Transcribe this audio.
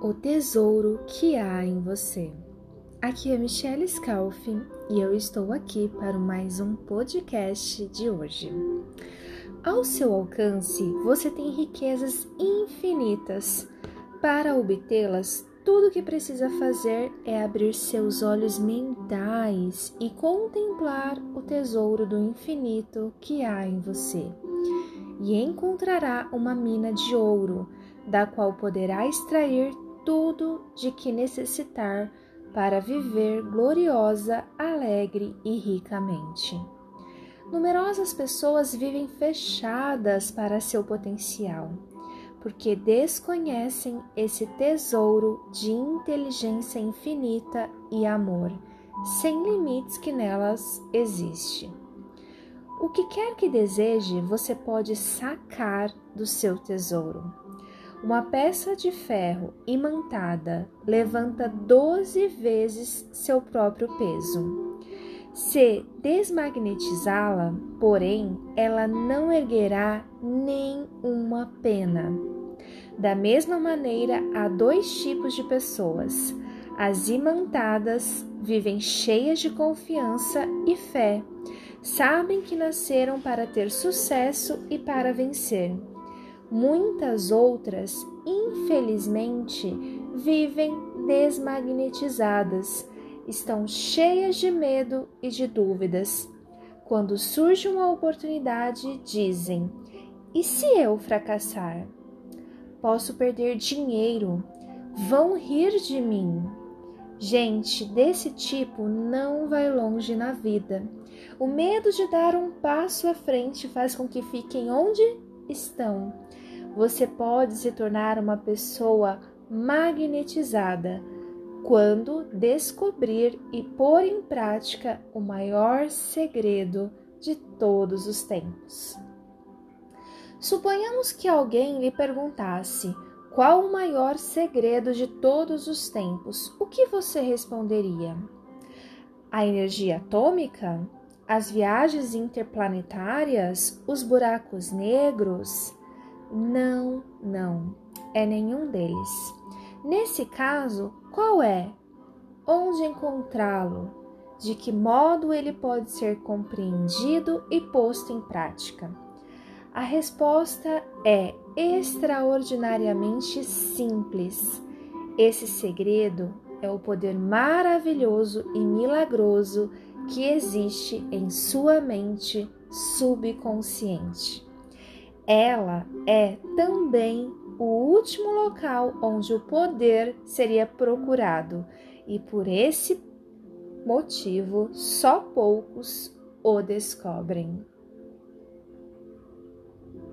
o tesouro que há em você. Aqui é Michelle Scalfi e eu estou aqui para mais um podcast de hoje. Ao seu alcance, você tem riquezas infinitas. Para obtê-las, tudo o que precisa fazer é abrir seus olhos mentais e contemplar o tesouro do infinito que há em você. E encontrará uma mina de ouro, da qual poderá extrair tudo de que necessitar para viver gloriosa, alegre e ricamente. Numerosas pessoas vivem fechadas para seu potencial, porque desconhecem esse tesouro de inteligência infinita e amor, sem limites que nelas existe. O que quer que deseje, você pode sacar do seu tesouro. Uma peça de ferro imantada levanta doze vezes seu próprio peso. Se desmagnetizá-la, porém, ela não erguerá nem uma pena. Da mesma maneira, há dois tipos de pessoas. As imantadas vivem cheias de confiança e fé, sabem que nasceram para ter sucesso e para vencer. Muitas outras, infelizmente, vivem desmagnetizadas, estão cheias de medo e de dúvidas. Quando surge uma oportunidade, dizem: e se eu fracassar? Posso perder dinheiro, vão rir de mim. Gente desse tipo não vai longe na vida. O medo de dar um passo à frente faz com que fiquem onde estão você pode se tornar uma pessoa magnetizada quando descobrir e pôr em prática o maior segredo de todos os tempos. Suponhamos que alguém lhe perguntasse qual o maior segredo de todos os tempos, o que você responderia? A energia atômica? As viagens interplanetárias? Os buracos negros? Não, não, é nenhum deles. Nesse caso, qual é? Onde encontrá-lo? De que modo ele pode ser compreendido e posto em prática? A resposta é extraordinariamente simples. Esse segredo é o poder maravilhoso e milagroso que existe em sua mente subconsciente. Ela é também o último local onde o poder seria procurado, e por esse motivo só poucos o descobrem.